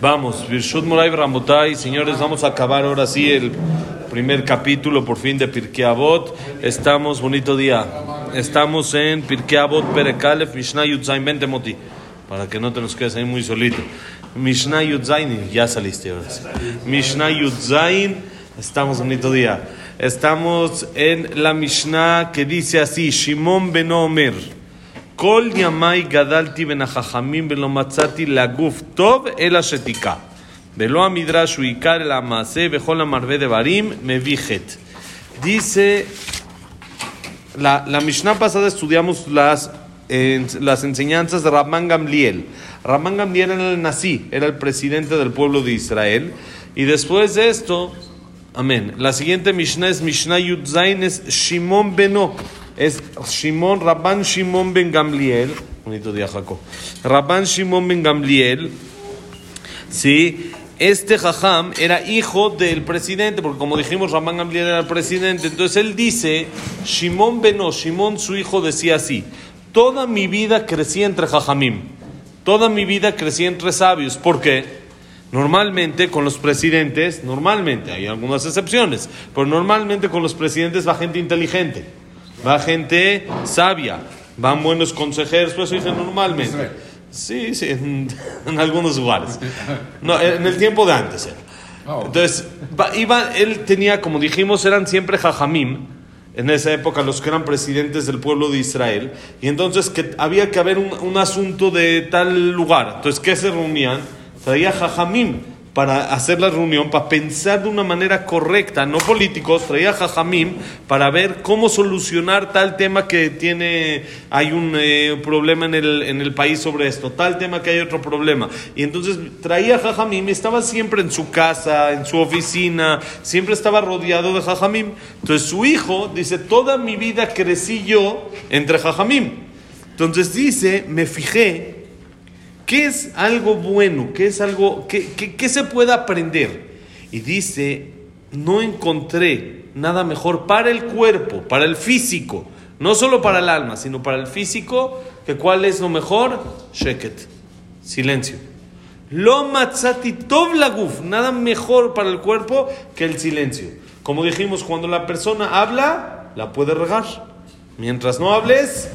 Vamos, Virshut Moray Ramotay, señores, vamos a acabar ahora sí el primer capítulo por fin de Pirkei Avot. Estamos, bonito día, estamos en Pirkei Avot Perekalef Mishnah Yudzain, vente Moti, para que no te nos quedes ahí muy solito. Mishnah Yudzain, ya saliste ahora sí. Mishnah Yudzain, estamos, bonito día. Estamos en la Mishnah que dice así, Shimon ben Omer. כל ימי גדלתי בין החכמים ולא מצאתי לגוף טוב אלא שתיקה. ולא המדרש הוא עיקר אלא המעשה וכל המרבה דברים מביא חטא. Dice, la, la Mishnah pasada estudiamos las, eh, las enseñanzas de Rabban Gamliel. Rabban Gamliel era el nací, era el presidente del pueblo de Israel. Y después de esto, amén. La siguiente Mishnah es Mishnah Yudzain, es Shimon Beno es Shimon, Rabban Shimon ben Gamliel, bonito día Jacob, Rabban Shimon ben Gamliel, sí, este Jajam era hijo del presidente, porque como dijimos, Rabban Gamliel era el presidente, entonces él dice, Shimon Beno, Shimon su hijo decía así, toda mi vida crecí entre Jajamim, toda mi vida crecí entre sabios, ¿por qué? Normalmente con los presidentes, normalmente, hay algunas excepciones, pero normalmente con los presidentes va gente inteligente va gente sabia, van buenos consejeros, pues eso dice normalmente. Sí, sí, en, en, algunos lugares. No, en el tiempo de antes era. Entonces, iba, él tenía, como dijimos, eran siempre jajamim, en esa época los que eran presidentes del pueblo de Israel, y entonces que había que haber un, un asunto de tal lugar. Entonces, ¿qué se reunían? Traía jajamim, para hacer la reunión, para pensar de una manera correcta, no políticos, traía Jajamim para ver cómo solucionar tal tema que tiene, hay un eh, problema en el, en el país sobre esto, tal tema que hay otro problema. Y entonces traía Jajamim, estaba siempre en su casa, en su oficina, siempre estaba rodeado de Jajamim. Entonces su hijo dice, toda mi vida crecí yo entre Jajamim. Entonces dice, me fijé ¿Qué es algo bueno? ¿Qué es algo que, se puede aprender? Y dice, no encontré nada mejor para el cuerpo, para el físico, no solo para el alma, sino para el físico, que cuál es lo mejor? Sheket, silencio. Lo matzati laguf, nada mejor para el cuerpo que el silencio. Como dijimos, cuando la persona habla, la puede regar. Mientras no hables,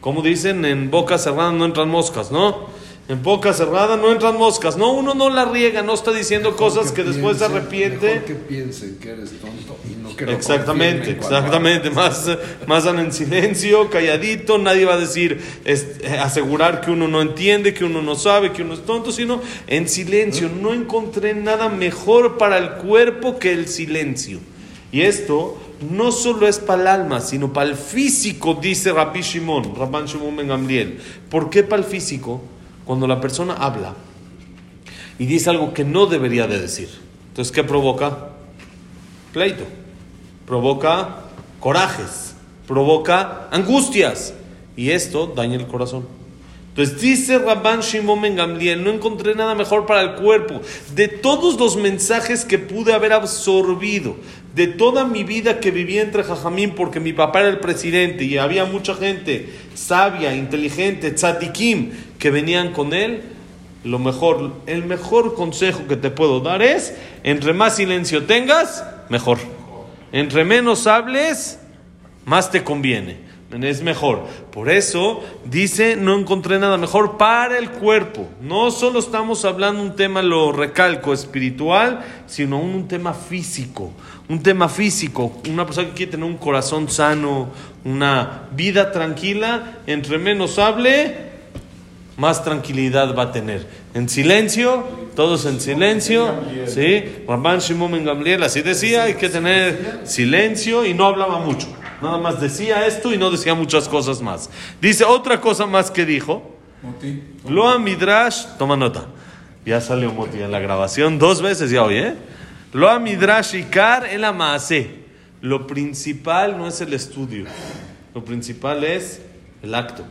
como dicen, en boca cerrada no entran moscas, ¿no? En boca cerrada no entran moscas. No, uno no la riega, no está diciendo cosas que, después se arrepiente. Mejor que piensen que eres tonto y no que Exactamente, exactamente. Más, más dan en silencio, calladito. Nadie va a decir, eh, asegurar que uno no entiende, que uno no sabe, que uno es tonto, sino en silencio. No encontré nada mejor para el cuerpo que el silencio. Y esto no solo es para el alma, sino para el físico, dice Rabbi Shimon, Rabban Shimon Ben Gamliel. ¿Por qué para el físico? Cuando la persona habla y dice algo que no debería de decir. Entonces, ¿qué provoca? Pleito. Provoca corajes. Provoca angustias. Y esto daña el corazón. Entonces dice Rabban Shimon Ben Gamliel, no encontré nada mejor para el cuerpo. De todos los mensajes que pude haber absorbido, de toda mi vida que viví entre Jajamín, porque mi papá era el presidente y había mucha gente sabia, inteligente, tzatikim, que venían con él, lo mejor, el mejor consejo que te puedo dar es, entre más silencio tengas, mejor. Entre menos hables, más te conviene es mejor. Por eso dice, no encontré nada mejor para el cuerpo. No solo estamos hablando un tema, lo recalco, espiritual, sino un tema físico. Un tema físico. Una persona que quiere tener un corazón sano, una vida tranquila, entre menos hable, más tranquilidad va a tener. En silencio, todos en silencio, ¿sí? Ramban Shimon Ben Gamliel así decía, hay que tener silencio y no hablaba mucho. Nada más decía esto y no decía muchas cosas más. Dice otra cosa más que dijo. Loa Midrash, toma nota. Ya salió Moti en la grabación dos veces ya hoy, ¿eh? Loa Midrash Ikar el Amaase. Lo principal no es el estudio. Lo principal es el acto,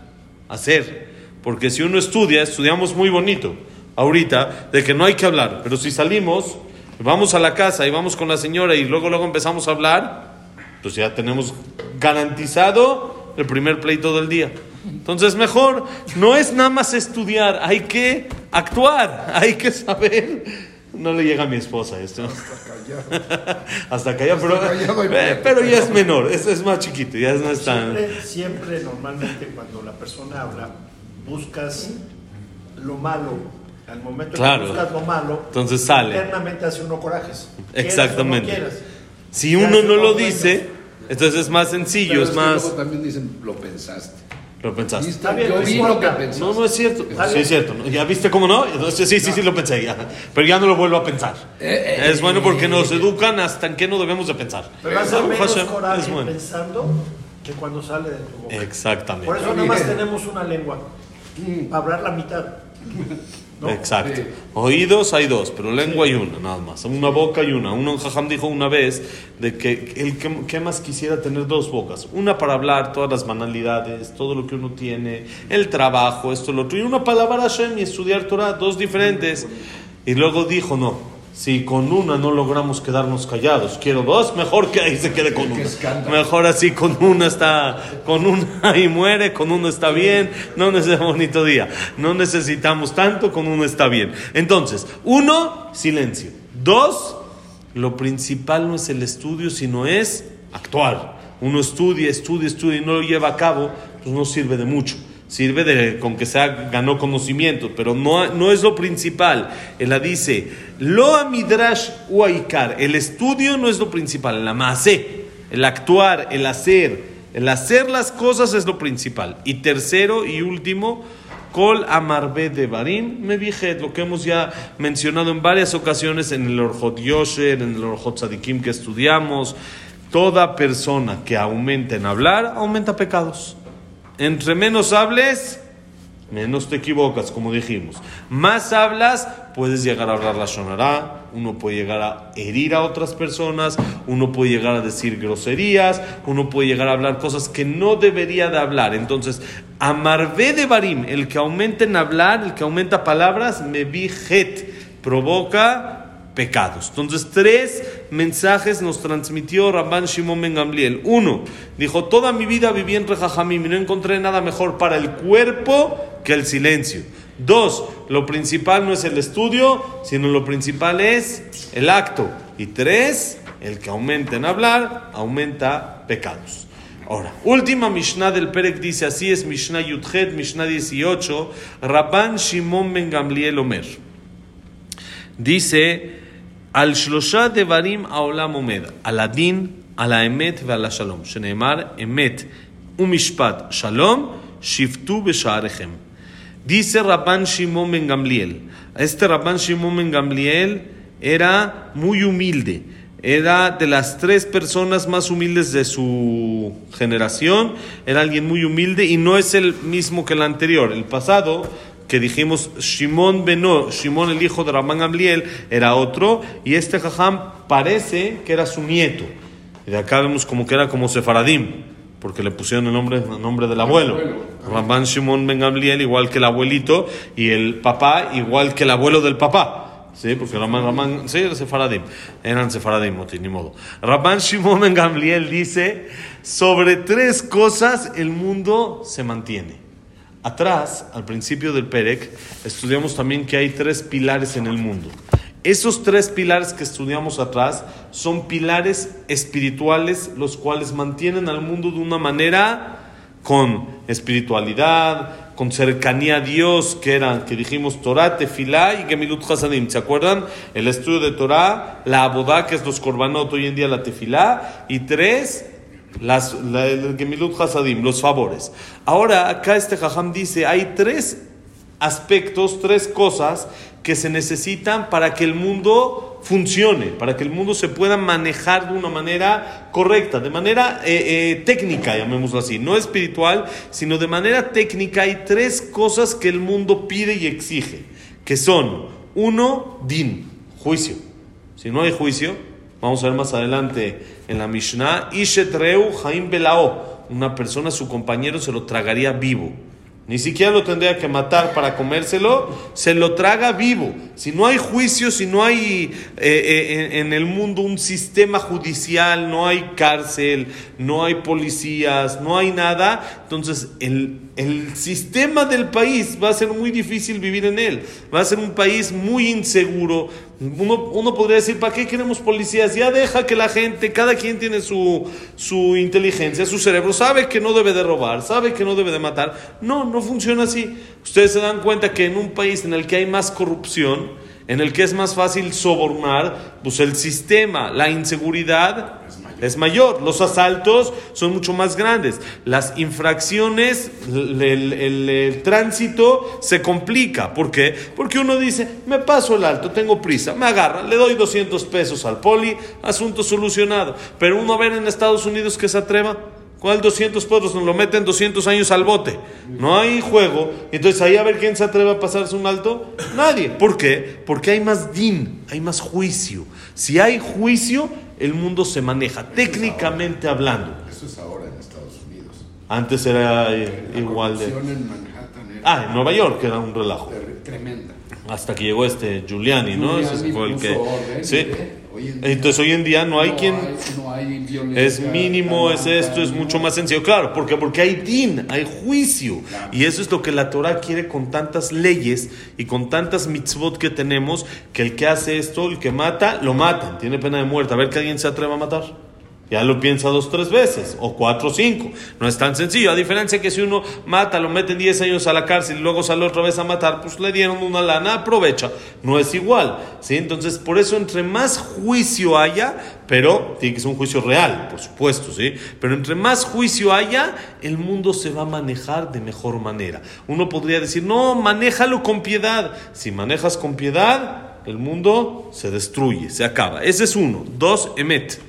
hacer. Porque si uno estudia, estudiamos muy bonito ahorita, de que no hay que hablar. Pero si salimos, vamos a la casa y vamos con la señora y luego luego empezamos a hablar, pues ya tenemos garantizado el primer pleito del día. Entonces mejor, no es nada más estudiar, hay que actuar, hay que saber. No le llega a mi esposa esto. Hasta pero, Hasta no hay eh, pero ya es menor, es, es más chiquito, ya no es tan... Siempre, siempre, normalmente, cuando la persona habla, buscas lo malo. Al momento Claro. que buscas lo malo, Entonces sale. internamente hace uno corajes. Exactamente. o no quieras. Si uno no lo dice, entonces es más sencillo, Pero es que más... luego también dicen, lo pensaste. Lo pensaste. Está bien, Yo no vi lo que pensaste. No, no es cierto. Sí, es cierto. ¿Ya viste cómo no? Entonces, sí, sí, sí, lo pensé ya. Pero ya no lo vuelvo a pensar. Eh, Es bueno porque nos educan hasta en qué no debemos de pensar. Pero hace Baruch menos coraje es bueno. pensando que cuando sale de tu boca. Exactamente. Por eso nada más tenemos una lengua. Para hablar la mitad. ¿No? Exacto. Sí. Oídos hay dos, pero lengua hay una, nada más. Una boca hay una. Uno en Jajam dijo una vez de que el que, que más quisiera tener dos bocas. Una para hablar todas las banalidades, todo lo que uno tiene, el trabajo, esto, lo otro. Y una para alabar a Hashem y estudiar Torah, dos diferentes. Y luego dijo, no. Si con una no logramos quedarnos callados, quiero dos, mejor que ahí se quede con una. Mejor así con una está, con una y muere, con uno está bien, no necesitamos bonito día. No necesitamos tanto, con uno está bien. Entonces, uno, silencio. Dos, lo principal no es el estudio, sino es actuar. Uno estudia, estudia, estudia y no lo lleva a cabo, pues no sirve de mucho. Sirve de con que sea ganó conocimiento, pero no, no es lo principal. Ella dice, lo amidrash uaikar, el estudio no es lo principal, la masé, el actuar, el hacer, el hacer las cosas es lo principal. Y tercero y último, Kol amarbe de barim me vijet, lo que hemos ya mencionado en varias ocasiones en el Orjot Yosher, en el Orjot Tzadikim que estudiamos. Toda persona que aumenta en hablar, aumenta pecados. Entre menos hables, menos te equivocas, como dijimos. Más hablas, puedes llegar a hablar la shonará, uno puede llegar a herir a otras personas, uno puede llegar a decir groserías, uno puede llegar a hablar cosas que no debería de hablar. Entonces, amarvé de barim, el que aumenta en hablar, el que aumenta palabras, me vi provoca pecados. Entonces, tres mensajes nos transmitió Rabban Shimon Ben Gamliel. Uno, dijo, toda mi vida viví entre Jajamim y no encontré nada mejor para el cuerpo que el silencio. Dos, lo principal no es el estudio, sino lo principal es el acto. Y tres, el que aumenta en hablar, aumenta pecados. Ahora, última Mishnah del Perek dice así, es Mishnah Yudhet, Mishnah 18, Rabban Shimon Ben Gamliel Omer. Dice, al Shlosha Devarim Aolam Omed, al Adin, al Emet y al Shalom. Sheneemar Emet, Umishpat, Shalom, Shiftu Besharechem. Dice Rabban Shimon Ben Gamliel. Este Rabban Shimon Ben Gamliel era muy humilde. Era de las tres personas más humildes de su generación. Era alguien muy humilde y no es el mismo que el anterior. El pasado que dijimos Shimon Beno, Shimon el hijo de Rabban Gamliel era otro y este jajam parece que era su nieto. Y de acá vemos como que era como Sefaradim, porque le pusieron el nombre, el nombre del abuelo. Rabban Shimon Ben Gamliel igual que el abuelito y el papá igual que el abuelo del papá. Sí, porque Rabban, Rabban, sí, era Sefaradim. Eran Sefaradim, no tiene ni modo. Rabban Shimon Ben Gamliel dice, sobre tres cosas el mundo se mantiene. Atrás, al principio del Perec, estudiamos también que hay tres pilares en el mundo. Esos tres pilares que estudiamos atrás son pilares espirituales, los cuales mantienen al mundo de una manera con espiritualidad, con cercanía a Dios, que eran, que dijimos Torah, Tefilá y Gemilut Hasadim. ¿Se acuerdan? El estudio de Torah, la Abodá, que es los Korbanot, hoy en día la Tefilá, y tres, las, la, el Gemilut Hasadim, los favores. Ahora, acá este Jajam dice, hay tres aspectos, tres cosas que se necesitan para que el mundo funcione, para que el mundo se pueda manejar de una manera correcta, de manera eh, eh, técnica, llamémoslo así, no espiritual, sino de manera técnica. Hay tres cosas que el mundo pide y exige, que son, uno, din, juicio. Si no hay juicio, vamos a ver más adelante en la Mishnah, Ishetreu Jaim Belao, una persona, su compañero, se lo tragaría vivo. Ni siquiera lo tendría que matar para comérselo, se lo traga vivo. Si no hay juicio, si no hay eh, eh, en, en el mundo un sistema judicial, no hay cárcel, no hay policías, no hay nada, entonces el, el sistema del país va a ser muy difícil vivir en él. Va a ser un país muy inseguro. Uno, uno podría decir, ¿para qué queremos policías? Ya deja que la gente, cada quien tiene su, su inteligencia, su cerebro, sabe que no debe de robar, sabe que no debe de matar. No, no funciona así. Ustedes se dan cuenta que en un país en el que hay más corrupción, en el que es más fácil sobornar, pues el sistema, la inseguridad es mayor. Los asaltos son mucho más grandes. Las infracciones, el, el- tránsito se complica. ¿Por qué? Porque uno dice, me paso el alto, tengo prisa, me agarra, le doy 200 pesos al poli, asunto solucionado. Pero uno a ver en Estados Unidos que se atreva. ¿Cuál 200 pesos? Nos lo meten 200 años al bote. No hay juego. Entonces ahí a ver quién se atreve a pasarse un alto. Nadie. ¿Por qué? Porque hay más din, hay más juicio. Si hay juicio, el mundo se maneja, técnicamente hablando. Eso es ahora en Estados Unidos. Antes era eh, La igual de... en Manhattan era Ah, en Nueva York era un relajo. tremenda. Hasta que llegó este Giuliani, ¿no? Ese fue el que... orden, Sí. ¿eh? Hoy en día Entonces hoy en día no hay quien... no hay violencia Es mínimo, es esto, es mucho más sencillo. Claro, porque porque hay din, hay juicio. Y eso es lo que la Torah quiere con tantas leyes y con tantas mitzvot que tenemos, que el que hace esto, el que mata, lo matan. Tiene pena de muerte. A ver que alguien se atreva a matar. Ya lo piensa dos, tres veces, o cuatro, cinco. No es tan sencillo. A diferencia que si uno mata, lo meten 10 años a la cárcel y luego sale otra vez a matar, pues le dieron una lana, aprovecha. No es igual. ¿sí? Entonces, por eso, entre más juicio haya, pero tiene que ser un juicio real, por supuesto, ¿sí? Pero entre más juicio haya, el mundo se va a manejar de mejor manera. Uno podría decir, no, manéjalo con piedad. Si manejas con piedad, el mundo se destruye, se acaba. Ese es uno. Dos, emet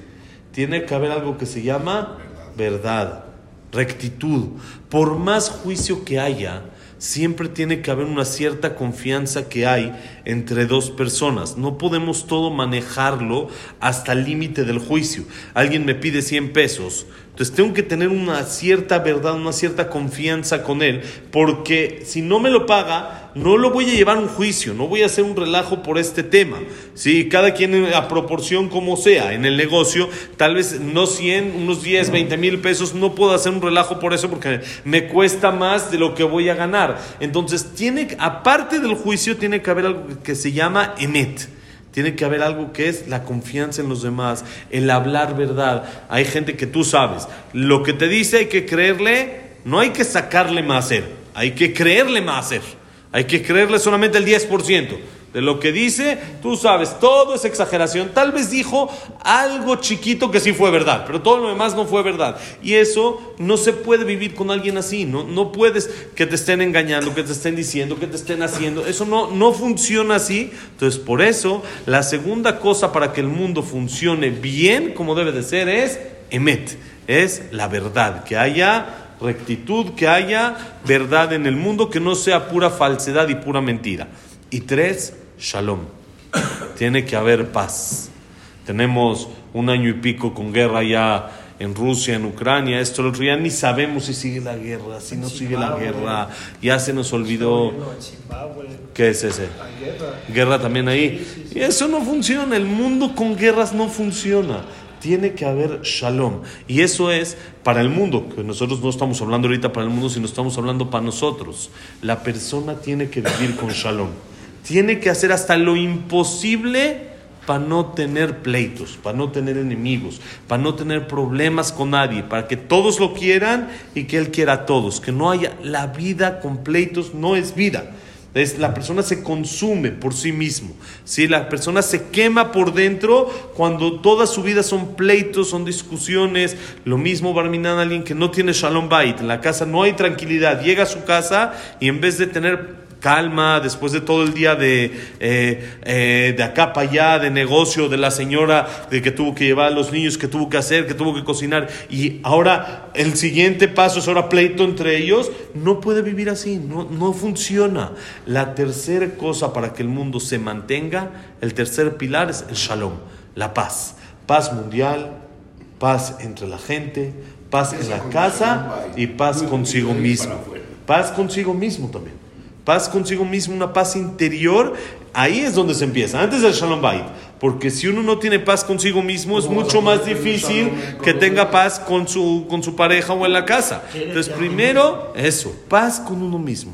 tiene que haber algo que se llama verdad, rectitud. Por más juicio que haya, siempre tiene que haber una cierta confianza que hay entre dos personas. No podemos todo manejarlo hasta el límite del juicio. Alguien me pide 100 pesos, entonces tengo que tener una cierta verdad, una cierta confianza con él, porque si no me lo paga, no lo voy a llevar a un juicio, no voy a hacer un relajo por este tema. Sí, cada quien a proporción como sea. En el negocio, tal vez no 100, unos 10, 20 mil pesos, no puedo hacer un relajo por eso porque me cuesta más de lo que voy a ganar. Entonces, tiene, aparte del juicio, tiene que haber algo que se llama emet. Tiene que haber algo que es la confianza en los demás, el hablar verdad. Hay gente que tú sabes, lo que te dice hay que creerle, no hay que sacarle más hacer, hay que creerle más hacer. Hay que creerle solamente el 10% de lo que dice. Tú sabes, todo es exageración. Tal vez dijo algo chiquito que sí fue verdad, pero todo lo demás no fue verdad. Y eso no se puede vivir con alguien así. No, no puedes que te estén engañando, que te estén diciendo, que te estén haciendo. Eso no, no funciona así. Entonces, por eso, la segunda cosa para que el mundo funcione bien, como debe de ser, es emet. Es la verdad, que haya rectitud, que haya verdad en el mundo, que no sea pura falsedad y pura mentira. Y tres, shalom. Tiene que haber paz. Tenemos un año y pico con guerra ya en Rusia, en Ucrania, esto, lo otro, ya ni sabemos si sigue la guerra, si no sigue la guerra, ya se nos olvidó. Zimbabue, ¿Qué es ese? Guerra también ahí. Y eso no funciona, el mundo con guerras no funciona. Tiene que haber shalom. Y eso es para el mundo, que nosotros no estamos hablando ahorita para el mundo, sino estamos hablando para nosotros. La persona tiene que vivir con shalom. Tiene que hacer hasta lo imposible para no tener pleitos, para no tener enemigos, para no tener problemas con nadie, para que todos lo quieran y que Él quiera a todos. Que no haya la vida con pleitos, no es vida. Es, la persona se consume por sí mismo. ¿sí? La persona se quema por dentro cuando toda su vida son pleitos, son discusiones. Lo mismo Barminan, alguien que no tiene Shalom Bait. En la casa no hay tranquilidad. Llega a su casa y en vez de tener calma después de todo el día de, eh, eh, de acá para allá, de negocio, de la señora de que tuvo que llevar a los niños, que tuvo que hacer, que tuvo que cocinar, y ahora el siguiente paso es ahora pleito entre ellos, no puede vivir así, no, no funciona. La tercera cosa para que el mundo se mantenga, el tercer pilar es el shalom, la paz. Paz mundial, paz entre la gente, paz en la casa y paz consigo mismo. Paz consigo mismo también. Paz consigo mismo, una paz interior, ahí es donde se empieza, antes del Shalom Bait. Porque si uno no tiene paz consigo mismo, es ¿Cómo vas mucho más difícil que tenga paz con su, con su pareja o en la casa. Entonces, primero, eso, paz con uno mismo.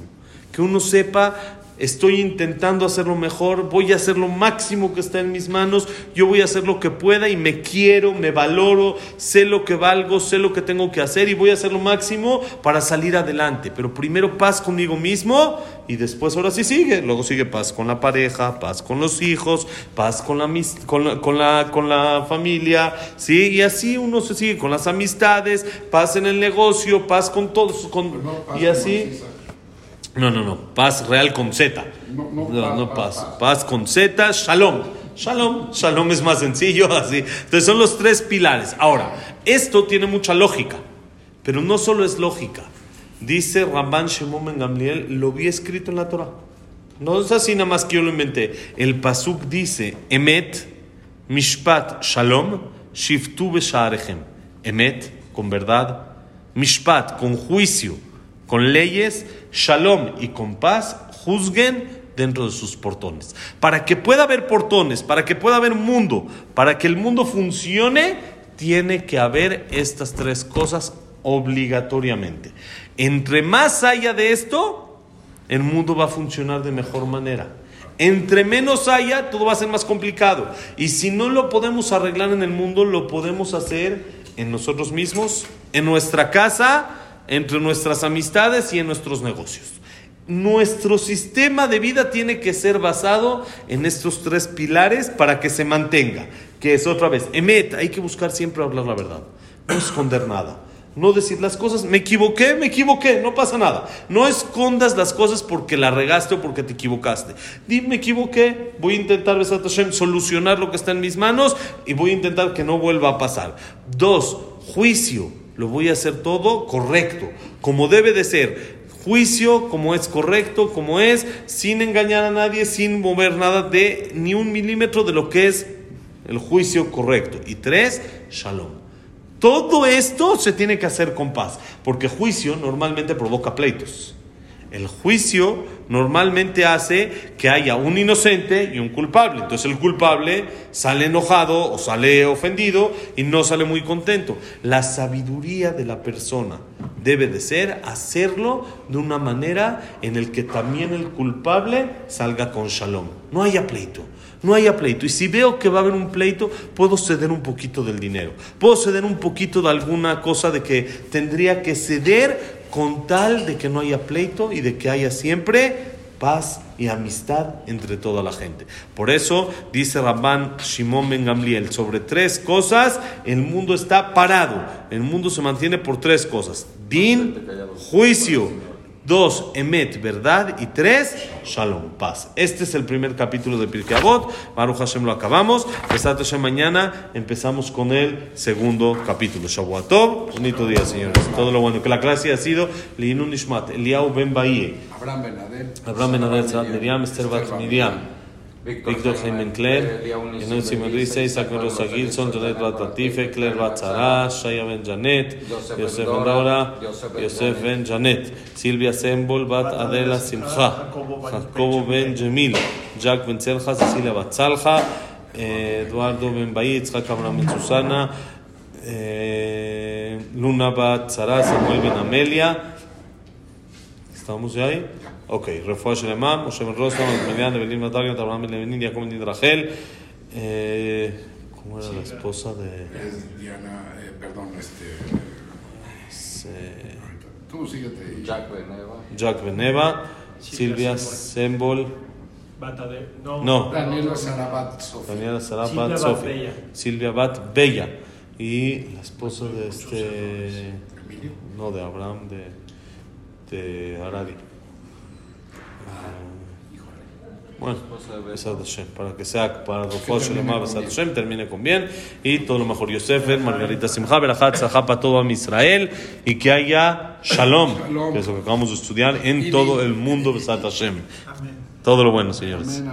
Que uno sepa, estoy intentando hacerlo mejor, voy a hacer lo máximo que está en mis manos, yo voy a hacer lo que pueda y me quiero, me valoro, sé lo que valgo, sé lo que tengo que hacer y voy a hacer lo máximo para salir adelante. Pero primero paz conmigo mismo y después ahora sí sigue. Luego sigue paz con la pareja, paz con los hijos, paz con la, mis- con la, con la, con la familia, ¿sí? Y así uno se sigue con las amistades, paz en el negocio, paz con todos, con, Pero no paz y así. No, no, no. Paz real con Z. No, no, No, paz, no paz, paz. paz. Con Z, shalom. Shalom. Shalom es más sencillo, así. Entonces son los tres pilares. Ahora, esto tiene mucha lógica, pero no solo es lógica. Dice Ramban Shimon Ben Gamliel, lo vi escrito en la Torah. No es así nada más que yo lo inventé. El Pasuk dice, Emet, Mishpat, Shalom, Shiftu Beshaarechem. Emet, con verdad. Mishpat, con juicio, con leyes. Shalom y con paz, juzguen dentro de sus portones. Para que pueda haber portones, para que pueda haber mundo, para que el mundo funcione, tiene que haber estas tres cosas obligatoriamente. Entre más haya de esto, el mundo va a funcionar de mejor manera. Entre menos haya, todo va a ser más complicado. Y si no lo podemos arreglar en el mundo, lo podemos hacer en nosotros mismos, en nuestra casa, entre nuestras amistades y en nuestros negocios. Nuestro sistema de vida tiene que ser basado en estos tres pilares para que se mantenga. Que es otra vez, Emet, hay que buscar siempre hablar la verdad, no esconder nada. No decir las cosas, me equivoqué, me equivoqué, no pasa nada. No escondas las cosas porque la regaste o porque te equivocaste. Di, me equivoqué, voy a intentar, Besat solucionar lo que está en mis manos y voy a intentar que no vuelva a pasar. Dos, juicio, lo voy a hacer todo correcto, como debe de ser. Juicio como es correcto, como es, sin engañar a nadie, sin mover nada de ni un milímetro de lo que es el juicio correcto. Y tres, shalom. Todo esto se tiene que hacer con paz, porque juicio normalmente provoca pleitos. El juicio normalmente hace que haya un inocente y un culpable. Entonces el culpable sale enojado o sale ofendido y no sale muy contento. La sabiduría de la persona debe de ser hacerlo de una manera en el que también el culpable salga con shalom. No haya pleito. No haya pleito. Y si veo que va a haber un pleito, puedo ceder un poquito del dinero. Puedo ceder un poquito de alguna cosa de que tendría que ceder con tal de que no haya pleito y de que haya siempre paz y amistad entre toda la gente. Por eso dice Rabban Shimon Ben Gamliel, sobre tres cosas el mundo está parado. El mundo se mantiene por tres cosas. Din, juicio. Dos, emet, verdad. Y tres, shalom, paz. Este es el primer capítulo de Pirkei Avot. Baruch Hashem lo acabamos. Besat Hashem mañana empezamos con el segundo capítulo. Shavuatov. Bonito día, señores. Todo lo bueno. Que la clase ha sido Linun Nishmat, Eliau Ben Baie, Abraham Benadel. Abraham Benader, Tzad Miriam, Esther Bat Miriam. Víctor Jaime Claire, Enel Simon Risa, Isaac Rosa Gilson, Janet Bat Latife, Claire Bat Zara, Shaya Ben Janet, Yosef Ben Daura, Yosef Ben Janet, Silvia Sembol Bat Adela Simcha, Jacobo Ben Jemil, Jack Ben Celja, Cecilia Bat Zalja, eh, Eduardo Ben Baí, Itzhak Abraham Ben Susana, eh, Luna Bat Zara, Samuel Ben Ok, Refuah Shelema, Moshe Ben Rosa, Median, Evelyn Natalia, Abraham Ben Levenin, Jacob Ben Rachel. Eh, ¿Cómo era la esposa de.? Es Diana, eh, perdón, este. Se- Tú síguete. y- Jack Beneva. Jack Beneva, Silvia Silvia Sembol, Bata de. No. No. Daniela Sarabat Sofía. Daniela Sarabat, Silvia Bat Sofía, Bella. Silvia Bat Bella y la esposa de este. Emilio. No, de Abraham de, de Aradi. Bueno, para que sea para Hashem, termine con bien y todo lo mejor. Yosef, Margarita Simcha, Berachat, Zahá para todo a Israel y que haya Shalom, que es lo que acabamos de estudiar en todo el mundo Besat Hashem. Todo lo bueno, señores.